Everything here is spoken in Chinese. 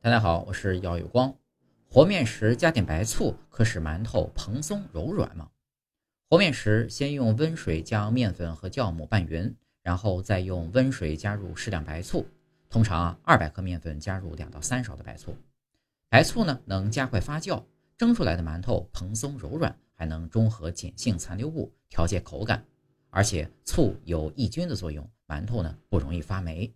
大家好，我是姚有光。和面时加点白醋，可使馒头蓬松柔软吗？和面时，先用温水将面粉和酵母拌匀，然后再用温水加入适量白醋。通常啊，二百克面粉加入两到三勺的白醋。白醋呢，能加快发酵，蒸出来的馒头蓬松柔软，还能中和碱性残留物，调节口感。而且醋有抑菌的作用，馒头呢不容易发霉。